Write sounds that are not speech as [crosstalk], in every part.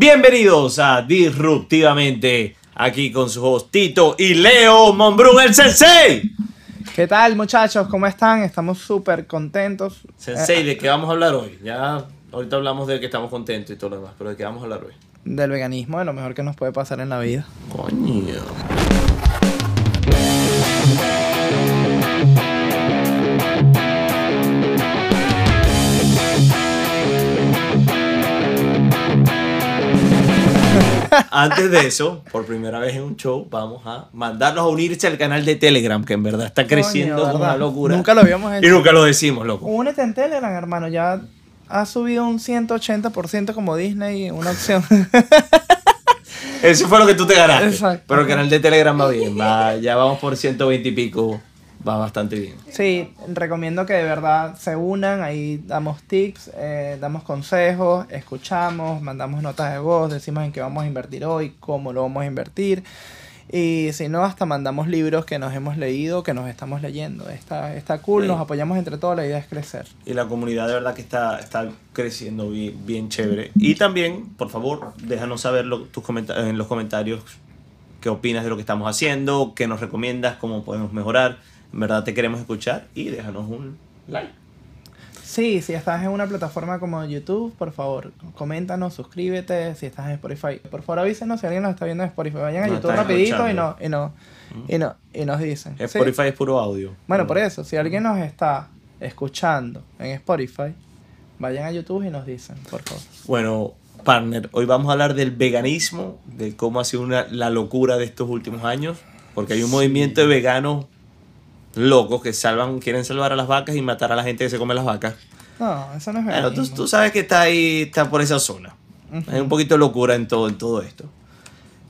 Bienvenidos a Disruptivamente, aquí con su host Tito y Leo Monbrun, el Sensei. ¿Qué tal muchachos? ¿Cómo están? Estamos súper contentos. Sensei, ¿de qué vamos a hablar hoy? Ya ahorita hablamos de que estamos contentos y todo lo demás, pero ¿de qué vamos a hablar hoy? Del veganismo, de lo mejor que nos puede pasar en la vida. Coño. [laughs] Antes de eso, por primera vez en un show, vamos a mandarlos a unirse al canal de Telegram, que en verdad está creciendo una locura. Nunca lo habíamos hecho. Y nunca lo decimos, loco. Únete en Telegram, hermano. Ya ha subido un 180% como Disney, una opción. Eso fue lo que tú te ganaste. Exacto. Pero el canal de Telegram va bien, va, ya vamos por 120 y pico, va bastante bien. sí, recomiendo que de verdad se unan. Ahí damos tips, eh, damos consejos, escuchamos, mandamos notas de voz, decimos en qué vamos a invertir hoy, cómo lo vamos a invertir. Y si no, hasta mandamos libros que nos hemos leído, que nos estamos leyendo. Está, está cool, Sí. nos apoyamos entre todos, la idea es crecer. Y la comunidad de verdad que está, está creciendo bien, bien chévere. Y también, por favor, déjanos saber lo- tus en los comentarios qué opinas de lo que estamos haciendo, qué nos recomiendas, cómo podemos mejorar. En verdad te queremos escuchar y déjanos un like. Sí, si estás en una plataforma como YouTube, por favor, coméntanos, suscríbete. Si estás en Spotify, por favor avísenos si alguien nos está viendo en Spotify. Vayan a Nos YouTube rapidito y, no, y, no, y, no, y nos dicen. ¿sí? Spotify es puro audio. Bueno, por eso, si alguien nos está escuchando en Spotify, vayan a YouTube y nos dicen, por favor. Bueno, partner, hoy vamos a hablar del veganismo, de cómo ha sido una, la locura de estos últimos años, porque hay un movimiento de veganos locos que salvan, quieren salvar a las vacas y matar a la gente que se come las vacas. No, eso no es Bueno, tú, sabes que está ahí, está por esa zona. Ujú. Hay un poquito de locura en todo, en todo esto.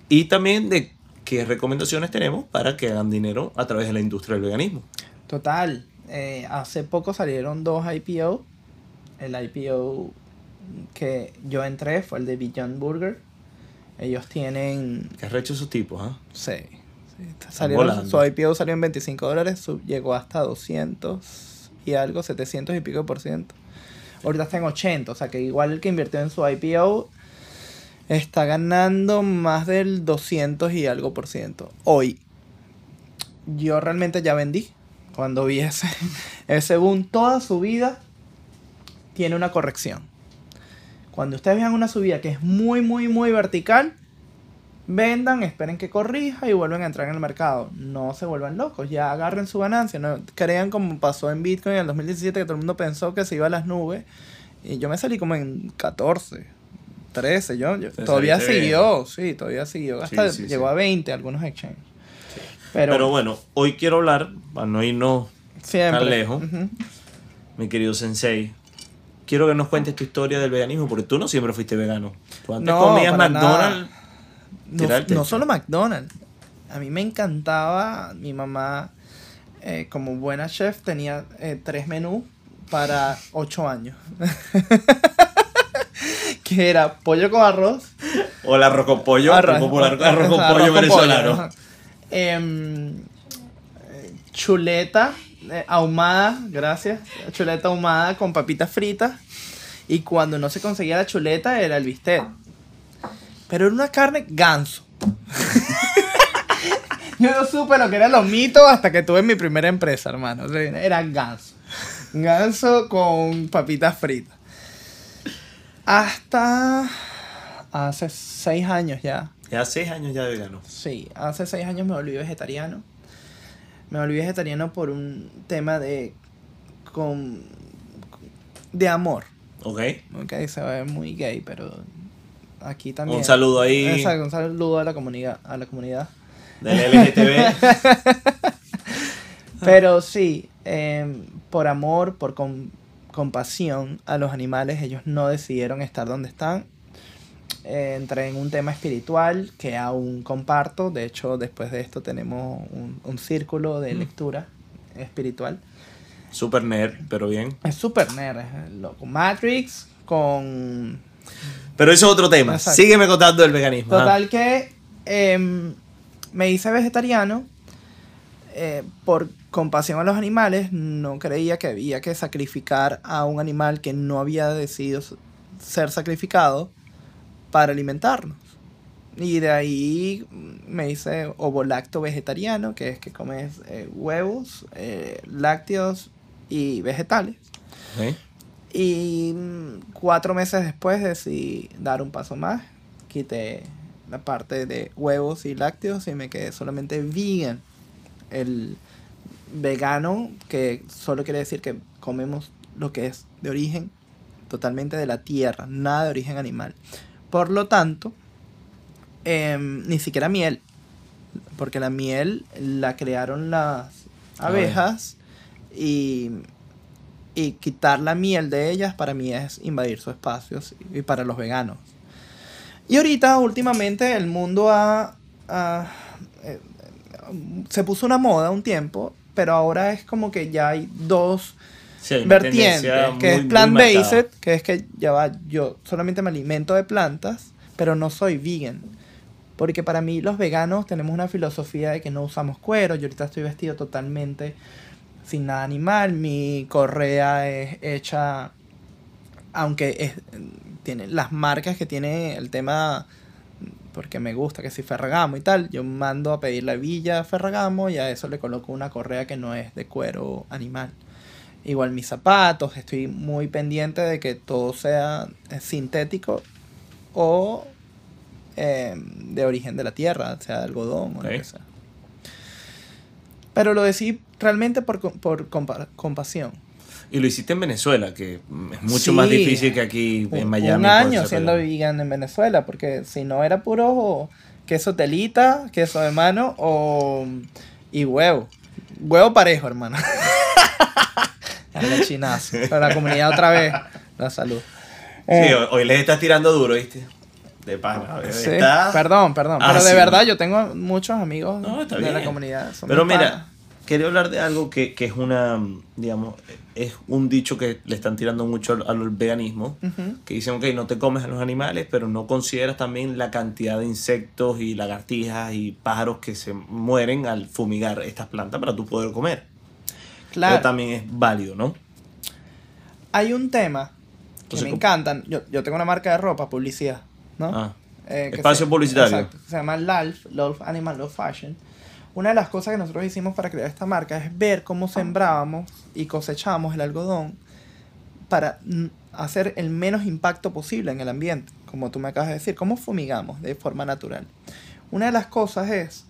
Y también de qué recomendaciones tenemos para que hagan dinero a través de la industria del veganismo. Total, eh, hace poco salieron dos IPO. El IPO que yo entré fue el de Beyond Burger. Ellos tienen ¿Qué has hecho esos tipos? ah? Sí, salieron- su IPO salió en 25 dólares, sub- llegó hasta 200 y algo, 700 y pico por ciento. Ahorita está en 80, o sea que igual el que invirtió en su IPO está ganando más del 200 y algo por ciento. Hoy, yo realmente ya vendí. Cuando vi ese, [laughs] ese boom, toda su vida tiene una corrección. Cuando ustedes vean una subida que es muy, muy, muy vertical, vendan, esperen que corrija y vuelven a entrar en el mercado. No se vuelvan locos, ya agarren su ganancia. No crean como pasó en Bitcoin en el 2017 que todo el mundo pensó que se iba a las nubes. Y yo me salí como en 14, 13. Yo, yo- todavía siguió, sí, todavía siguió. Hasta Sí, sí, llegó sí. a 20 algunos exchanges. Pero, Pero, bueno, hoy quiero hablar, para no irnos siempre. tan lejos. Mi querido Sensei, quiero que nos cuentes tu historia del veganismo, porque tú no siempre fuiste vegano. Tú antes No, comías McDonald's. No, no solo McDonald's. A mí me encantaba, mi mamá, eh, como buena chef, tenía eh, tres menús para ocho años. [laughs] que era pollo con arroz. O el arroz con pollo, arroz, el popular arroz con pollo venezolano. Em, eh, chuleta eh, ahumada, gracias. Chuleta ahumada con papitas fritas. Y cuando no se conseguía la chuleta era el bistec. Pero era una carne ganso. [laughs] Yo no supe lo que eran los mitos hasta que tuve mi primera empresa, hermano. O sea, Era ganso. Ganso con papitas fritas. Hasta hace seis años ya. Ya seis años ya de vegano. Sí, hace seis años me volví vegetariano. Me volví vegetariano por un tema de. con. de amor. ¿Ok? Ok, se ve muy gay, pero aquí también. Un saludo ahí Exacto, un saludo a la comunidad. A la comunidad. del LGTB. [laughs] Pero sí, eh, por amor, por com- compasión a los animales, ellos no decidieron estar donde están. Eh, entré en un tema espiritual que aún comparto. De hecho, después de esto tenemos un, un círculo de lectura espiritual. Super nerd, pero bien. Es super nerd, es loco. Matrix con Pero eso es otro tema. Exacto. Sígueme contando del veganismo. ah. Total que em, me hice vegetariano eh, por compasión a los animales. No creía que había que sacrificar a un animal que no había decidido ser sacrificado para alimentarnos. Y de ahí me hice ovolacto vegetariano, que es que comes eh, huevos, eh, lácteos y vegetales. Ok. Y mm, cuatro meses después decidí dar un paso más. Quité la parte de huevos y lácteos y me quedé solamente vegan. El vegano, que solo quiere decir que comemos lo que es de origen totalmente de la tierra, nada de origen animal. Por lo tanto, em, ni siquiera miel, porque la miel la crearon las abejas y, y quitar la miel de ellas para mí es invadir su espacio sí, y para los veganos. Y ahorita, últimamente, el mundo ha, ha- eh, se puso una moda un tiempo, pero ahora es como que ya hay dos Sí, hay una vertientes, que muy- es plant-based, que es que ya va, yo solamente me alimento de plantas, pero no soy vegan. Porque para mí los veganos tenemos una filosofía de que no usamos cuero, yo ahorita estoy vestido totalmente sin nada animal, mi correa es hecha, aunque es, tiene las marcas que tiene el tema, porque me gusta que si Ferragamo y tal, yo mando a pedir la villa Ferragamo y a eso le coloco una correa que no es de cuero animal. Igual mis zapatos, estoy muy pendiente de que todo sea eh, sintético o eh, de origen de la tierra, sea de algodón o lo que sea. Pero lo decidí realmente por, por compa- compasión. Y lo hiciste en Venezuela, que es mucho Sí. más difícil que aquí en Miami. Un año siendo vegan en Venezuela, porque si no era puro queso telita, queso de mano o y huevo. Huevo parejo, hermano. [laughs] El chinazo. Para la comunidad otra vez. La salud. Sí, Eh, hoy, hoy les estás tirando duro, ¿viste? De pana. sí, Perdón, perdón. Ah, pero de sí. verdad yo tengo muchos amigos No, de la bien. comunidad. son Pero mira, panas. Quería hablar de algo que, que es una, digamos, es un dicho que le están tirando mucho al, al veganismo, Ujú. que dicen, ok, no te comes a los animales, pero no consideras también la cantidad de insectos y lagartijas y pájaros que se mueren al fumigar estas plantas para tú poder comer. Claro. Pero también es válido, ¿no? Hay un tema que Entonces, me encantan. Yo, yo tengo una marca de ropa, publicidad, ¿no? Ah, Eh, Espacio se- publicitario. Exacto, se llama LALF, Love Animal Love Fashion. Una de las cosas que nosotros hicimos para crear esta marca es ver cómo sembrábamos y cosechábamos el algodón para hacer el menos impacto posible en el ambiente, como tú me acabas de decir, cómo fumigamos de forma natural. Una de las cosas es,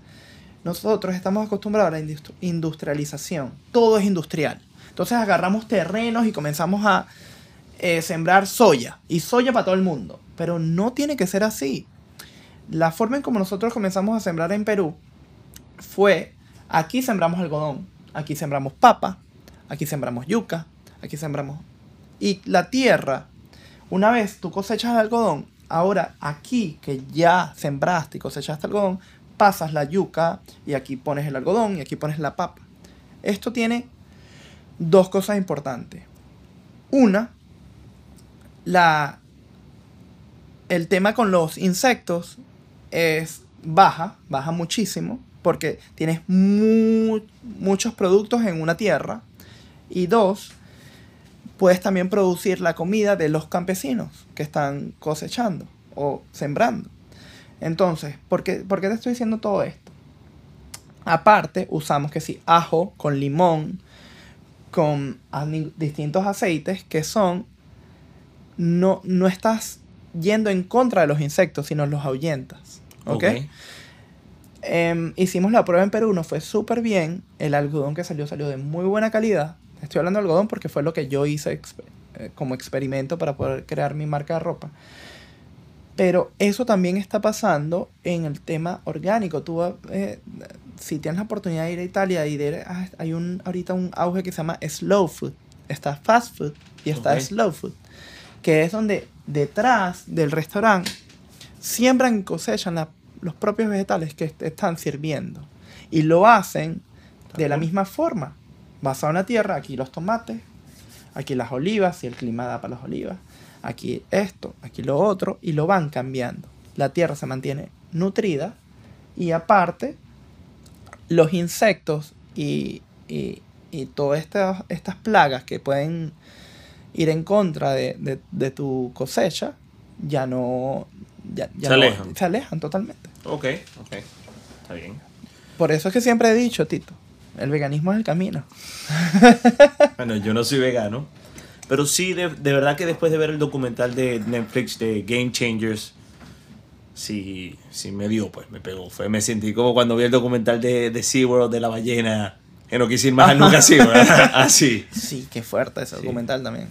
nosotros estamos acostumbrados a la industri- industrialización, todo es industrial. Entonces agarramos terrenos y comenzamos a eh, sembrar soya, y soya para todo el mundo, pero no tiene que ser así. La forma en como nosotros comenzamos a sembrar en Perú fue, aquí sembramos algodón, aquí sembramos papa, aquí sembramos yuca, aquí sembramos... Y la tierra, una vez tú cosechas el algodón, ahora aquí que ya sembraste y cosechaste algodón, pasas la yuca y aquí pones el algodón y aquí pones la papa. Esto tiene dos cosas importantes. Una, la, el tema con los insectos es baja, baja muchísimo, porque tienes mu- muchos productos en una tierra. Y dos, puedes también producir la comida de los campesinos que están cosechando o sembrando. Entonces, ¿por qué, por qué te estoy diciendo todo esto? Aparte, usamos que sí, ajo con limón, con distintos aceites que son, no, no estás yendo en contra de los insectos, sino los ahuyentas. ¿Ok? Em, hicimos la prueba en Perú, nos fue súper bien. El algodón que salió salió de muy buena calidad. Estoy hablando de algodón porque fue lo que yo hice exp- eh, como experimento para poder crear mi marca de ropa. Pero eso también está pasando en el tema orgánico. Tú, eh, si tienes la oportunidad de ir a Italia, y de, ah, hay un, ahorita un auge que se llama slow food. Está fast food y está Ok. slow food. Que es donde detrás del restaurante siembran y cosechan la- los propios vegetales que est- están sirviendo. Y lo hacen de la misma forma. Basado en la tierra, aquí los tomates, aquí las olivas, si el clima da para las olivas, aquí esto, aquí lo otro, y lo van cambiando. La tierra se mantiene nutrida y aparte los insectos y, y, y todas estas, estas plagas que pueden ir en contra de, de- de tu cosecha ya no ya, ya Se no- alejan. se alejan totalmente. Ok, ok. Está bien. Por eso es que siempre he dicho, Tito, el veganismo es el camino. [laughs] Bueno, yo no soy vegano. Pero sí, de, de verdad que después de ver el documental de Netflix de Game Changers, sí, sí me dio, pues me pegó. Fue, me sentí como cuando vi el documental de, de SeaWorld de la ballena, que no quise ir más nunca así, ¿verdad? Así. Sí, qué fuerte ese Sí. documental también.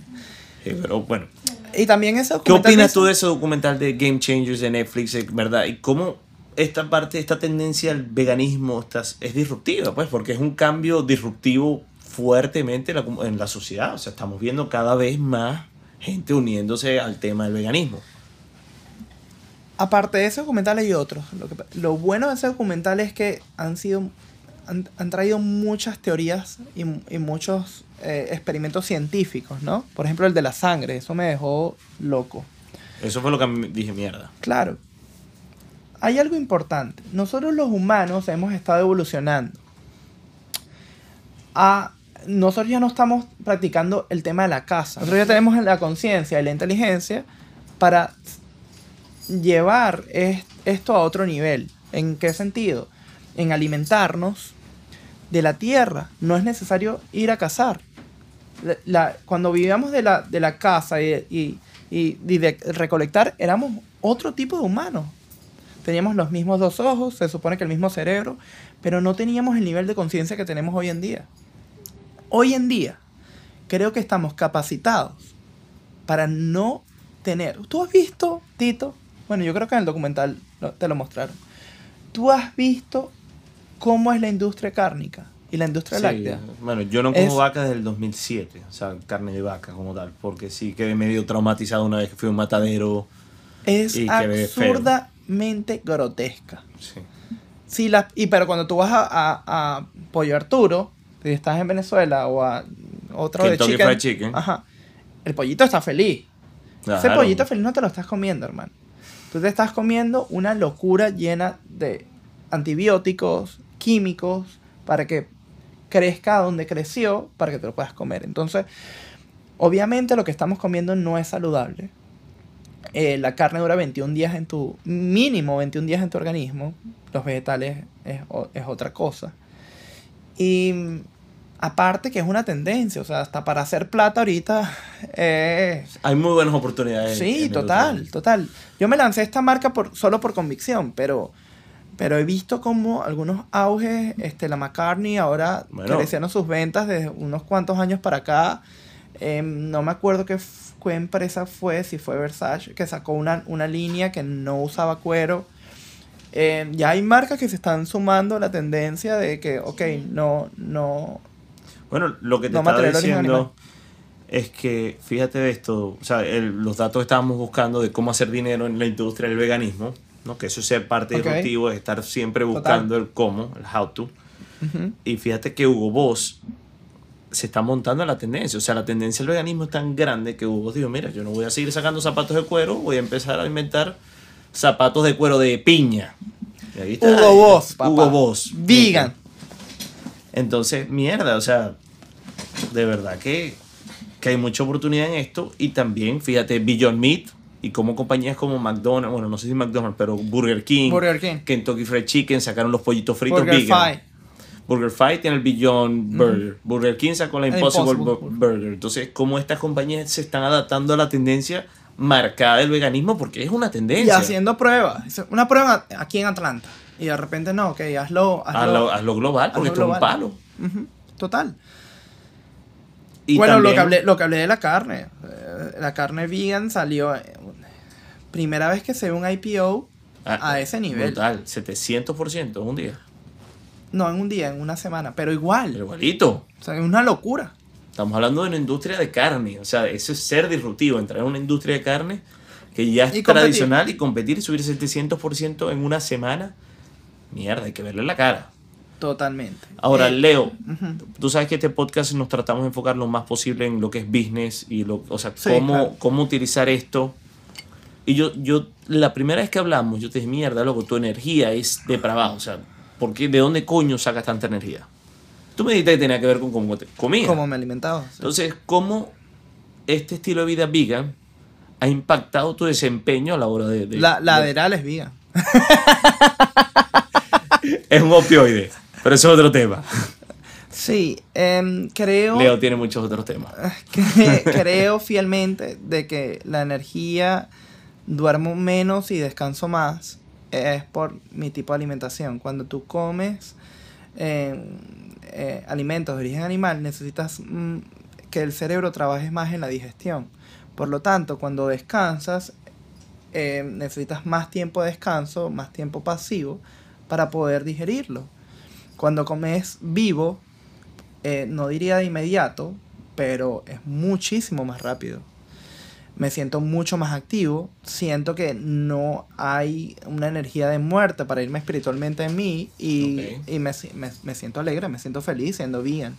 Sí, pero bueno. Y también ese ¿Qué opinas tú de ese documental de Game Changers de Netflix, verdad? Y cómo esta parte, esta tendencia al veganismo está- es disruptiva, pues, porque es un cambio disruptivo fuertemente en la, comu- en la sociedad. O sea, estamos viendo cada vez más gente uniéndose al tema del veganismo. Aparte de ese documental hay otros. Lo, que- lo bueno de ese documental es que han sido han, han traído muchas teorías y, y muchos eh, experimentos científicos, ¿no? Por ejemplo, el de la sangre. Eso me dejó loco. Eso fue lo que dije, mierda. Claro. Hay algo importante. Nosotros los humanos hemos estado evolucionando. A, nosotros ya no estamos practicando el tema de la caza. Nosotros ya tenemos la conciencia y la inteligencia para llevar es- esto a otro nivel. ¿En qué sentido? En alimentarnos de la tierra. No es necesario ir a cazar. La- la- cuando vivíamos de la, de la caza y, y- y- y de recolectar, éramos otro tipo de humanos. Teníamos los mismos dos ojos, se supone que el mismo cerebro, pero no teníamos el nivel de conciencia que tenemos hoy en día. Hoy en día, creo que estamos capacitados para no tener. ¿Tú has visto, Tito? Bueno, yo creo que en el documental te lo mostraron. ¿Tú has visto cómo es la industria cárnica y la industria Sí, láctea? Bueno, yo no como Es- vaca desde el 2007, o sea, carne de vaca como tal, porque sí quedé medio traumatizado una vez que fui a un matadero. Es Y que absurdamente grotesca. Sí. Sí, la, y pero cuando tú vas a, a- a Pollo Arturo, si estás en Venezuela o a otro Kentucky de chicken, Fried Chicken. Ajá, el pollito está feliz. Ese pollito feliz no te lo estás comiendo, hermano. Tú te estás comiendo una locura llena de antibióticos, químicos, para que crezca donde creció, para que te lo puedas comer. Entonces, obviamente lo que estamos comiendo no es saludable. Eh, la carne dura 21 días en tu, mínimo 21 días en tu organismo. Los vegetales es, es otra cosa. Y aparte que es una tendencia, o sea, hasta para hacer plata ahorita [laughs] Hay muy buenas oportunidades. Sí, en total, total. Yo me lancé esta marca por, solo por convicción, pero, pero he visto como algunos auges, este, la McCartney ahora Bueno. creciendo sus ventas desde unos cuantos años para acá. Em, no me acuerdo qué, f- qué empresa fue, si fue Versace, que sacó una, una línea que no usaba cuero. Em, ya hay marcas que se están sumando a la tendencia de que, ok, no, no, Bueno, lo que te No estaba diciendo es que, fíjate de esto, o sea, el- los datos que estábamos buscando de cómo hacer dinero en la industria del veganismo, ¿no? que eso sea parte Ok. disruptivo, es estar siempre Total. buscando el cómo, el how to. Ujú. Y fíjate que Hugo Boss se está montando la tendencia. O sea, la tendencia del veganismo es tan grande que Hugo dijo, mira, yo no voy a seguir sacando zapatos de cuero, voy a empezar a inventar zapatos de cuero de piña. Y ahí está. Hugo Boss, papá. Hugo Boss. Vegan. Entonces, mierda, o sea, de verdad que, que hay mucha oportunidad en esto. Y también, fíjate, Beyond Meat y como compañías como McDonald's, bueno, no sé si McDonald's, pero Burger King, Burger King. Kentucky Fried Chicken sacaron los pollitos fritos Burger vegan. Fi. Burger Fight tiene el Beyond Burger. Burger King sacó la Impossible, Impossible Bu- Burger. Entonces, cómo estas compañías se están adaptando a la tendencia marcada del veganismo, porque es una Y tendencia. haciendo pruebas. Una prueba aquí en Atlanta. Y de repente no, ok, hazlo. hazlo, Hazlo, hazlo global, porque esto es un palo. Total. Y bueno, lo, que hablé, lo que hablé de la carne. eh, la carne vegan salió. eh, primera vez que se ve un IPO Ah, a ese nivel. Brutal, 700% en un día. No en un día, en una semana. Pero igual. Pero igualito. O sea, es una locura. Estamos hablando de una industria de carne. O sea, eso es ser disruptivo, entrar en una industria de carne que ya es Y competir. tradicional y competir y subir 700% en una semana. Mierda, hay que verle la cara. Totalmente. Ahora, Eh, Leo, tú sabes que este podcast nos tratamos de enfocar lo más posible en lo que es business y lo, o sea, Sí, cómo, claro. cómo utilizar esto. Y yo, yo, la primera vez que hablamos, yo te dije, mierda, loco, tu energía es depravada. O sea, ¿por qué, ¿de dónde coño sacas tanta energía? Tú me dijiste que tenía que ver con cómo te comías. Como me alimentaba. sí. Entonces, ¿cómo este estilo de vida vegan ha impactado tu desempeño a la hora de... de- La, la de- es vegan. [laughs] Es un opioide, pero eso es otro tema. Sí, em, creo... Leo tiene muchos otros temas. [laughs] que- creo fielmente de que la energía duermo menos y descanso más es por mi tipo de alimentación. Cuando tú comes eh, eh, alimentos de origen animal, necesitas mm, que el cerebro trabaje más en la digestión. Por lo tanto, cuando descansas, eh, necesitas más tiempo de descanso, más tiempo pasivo para poder digerirlo. Cuando comes vivo, eh, no diría de inmediato, pero es muchísimo más rápido. Me siento mucho más activo, siento que no hay una energía de muerte para irme espiritualmente en mí y, y me, me- me siento alegre, me siento feliz siendo vegan.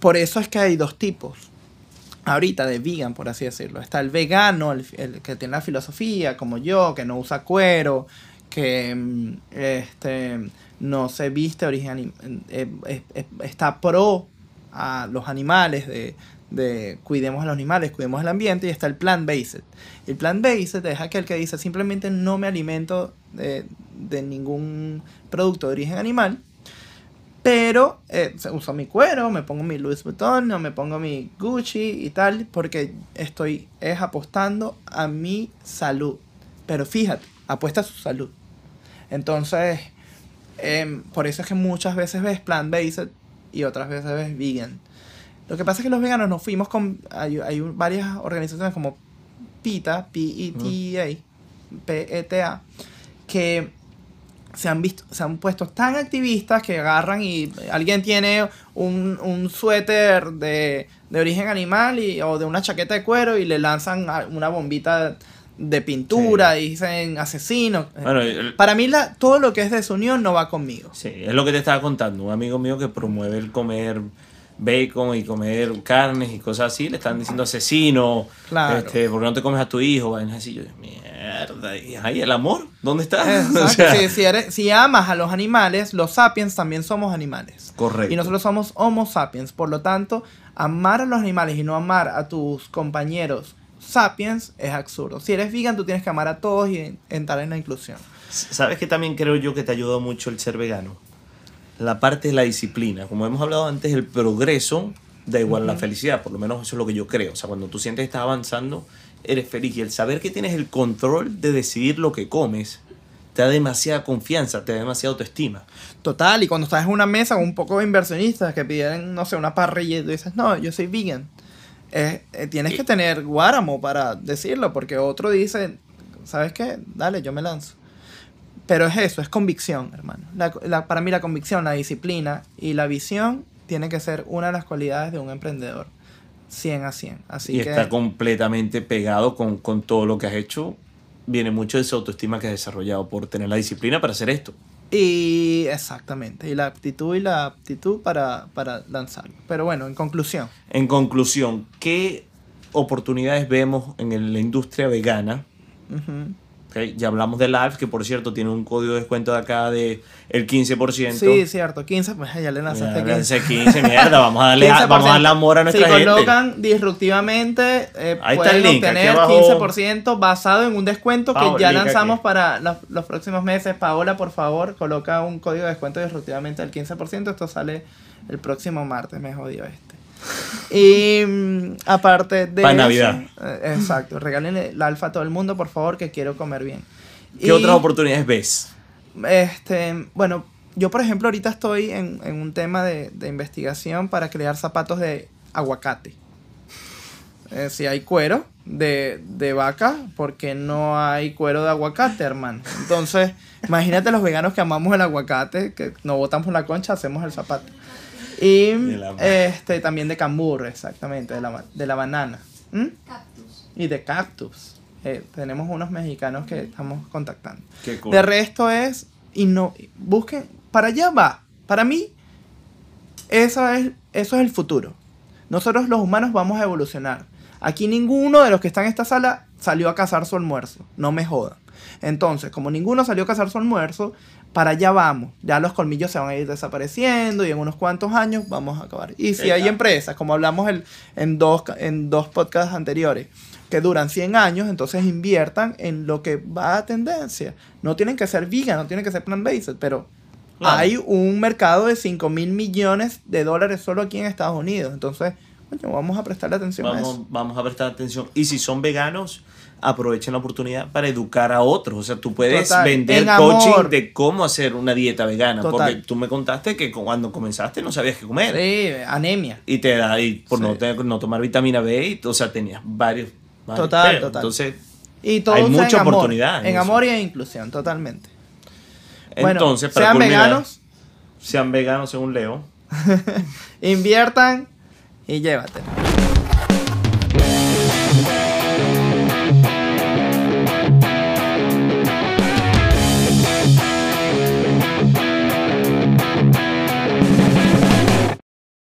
Por eso es que hay dos tipos ahorita de vegan, por así decirlo. Está el vegano, el, el que tiene la filosofía, como yo, que no usa cuero, que mm, este, no se viste origen eh, eh, está pro a los animales, de, de cuidemos a los animales, cuidemos el ambiente, y está el plant-based. El plant-based es aquel que dice simplemente no me alimento de, de ningún producto de origen animal, pero eh, uso mi cuero, me pongo mi Louis Vuitton o me pongo mi Gucci y tal, porque estoy es apostando a mi salud. Pero fíjate, apuesta a su salud. Entonces, em, por eso es que muchas veces ves plant-based y otras veces ves vegan. Lo que pasa es que los veganos nos fuimos con... Hay, hay varias organizaciones como PETA, P-E-T-A, P-E-T-A, que se han visto, se han puesto tan activistas que agarran y alguien tiene un, un suéter de, de origen animal y, o de una chaqueta de cuero y le lanzan una bombita de pintura y dicen asesino. Bueno, el- Para mí la, todo lo que es desunión no va conmigo. sí, es lo que te estaba contando. Un amigo mío que promueve el comer bacon y comer carnes y cosas así, le están diciendo asesino, Claro. este, porque no te comes a tu hijo, vainas así. Yo, mierda, y ahí el amor, ¿dónde está? [laughs] Exacto. O sea, si, si eres- si amas a los animales, los sapiens también somos animales. Correcto. Y nosotros somos homo sapiens. Por lo tanto, amar a los animales y no amar a tus compañeros sapiens es absurdo. Si eres vegan, tú tienes que amar a todos y entrar en la inclusión. ¿Sabes que también creo yo que te ayuda mucho el ser vegano? La parte de la disciplina. Como hemos hablado antes, el progreso da igual la felicidad. Por lo menos eso es lo que yo creo. O sea, cuando tú sientes que estás avanzando, eres feliz. Y el saber que tienes el control de decidir lo que comes, te da demasiada confianza, te da demasiada autoestima. Total, y cuando estás en una mesa con un poco de inversionistas que piden, no sé, una parrilla y tú dices, no, yo soy vegan. Eh, eh, tienes que tener guáramo para decirlo, porque otro dice, ¿sabes qué? Dale, yo me lanzo. Pero es eso, es convicción, hermano. La- la- para mí la convicción, la disciplina y la visión tiene que ser una de las cualidades de un emprendedor. 100 a 100. Así y que... está completamente pegado con, con todo lo que has hecho. Viene mucho de esa autoestima que has desarrollado por tener la disciplina para hacer esto. Y exactamente, y la aptitud y la aptitud para, para lanzarlo. Pero bueno, en conclusión. En conclusión, ¿qué oportunidades vemos en la industria vegana? Ya hablamos de Live, que por cierto tiene un código de descuento de acá de el 15%. Sí, cierto, 15, pues ya le lanzaste Mira, 15. ese 15, mierda, vamos a darle, 15%. vamos a darle amor a nuestra si gente. colocan disruptivamente, eh, Ahí está pueden el link, obtener abajo. 15% basado en un descuento Paola, que ya link lanzamos aquí. para los, los próximos meses. Paola, por favor, coloca un código de descuento disruptivamente del 15%. Esto sale el próximo martes, me jodió este. Y mm, aparte de... Pa' eso, Navidad. eh, exacto, regalen el alfa a todo el mundo, por favor, que quiero comer bien. ¿Qué Y- otras oportunidades ves? este, bueno, yo por ejemplo ahorita estoy en, en un tema de, de investigación para crear zapatos de aguacate. Eh, si hay cuero de, de vaca, ¿por qué no hay cuero de aguacate, hermano? Entonces, imagínate los veganos que amamos el aguacate, que no botamos la concha, hacemos el zapato. Y De este, también de cambur, exactamente, de la, de la banana. ¿Mm? Cactus. Y de cactus. Eh, tenemos unos mexicanos que estamos contactando. Qué cool. De resto es, y no, busquen, para allá va. Para mí, eso es, eso es el futuro. Nosotros los humanos vamos a evolucionar. Aquí ninguno de los que están en esta sala salió a cazar su almuerzo. No me jodan. Entonces, como ninguno salió a cazar su almuerzo, para allá vamos. Ya los colmillos se van a ir desapareciendo y en unos cuantos años vamos a acabar. Y si hay empresas, como hablamos el- en, dos, en dos podcasts anteriores, que duran 100 años, entonces inviertan en lo que va a tendencia. No tienen que ser vegan, no tienen que ser plant-based, pero Claro. hay un mercado de 5 mil millones de dólares solo aquí en Estados Unidos. Entonces, coño, vamos a prestarle atención a eso. vamos a prestar atención. Y si son veganos, aprovechen la oportunidad para educar a otros. O sea, tú puedes Total. vender En coaching amor. de cómo hacer una dieta vegana. Total. Porque tú me contaste que cuando comenzaste no sabías qué comer. Sí, anemia. Y te da, y por Sí. no, te- no tomar vitamina B, y, o sea, tenías varios. varios Total, total. Entonces, Y todo Hay mucha en amor, oportunidad en amor y en inclusión, totalmente. Bueno, entonces para sean culminar, veganos, Sean veganos según Leo. [laughs] inviertan y llévatelo.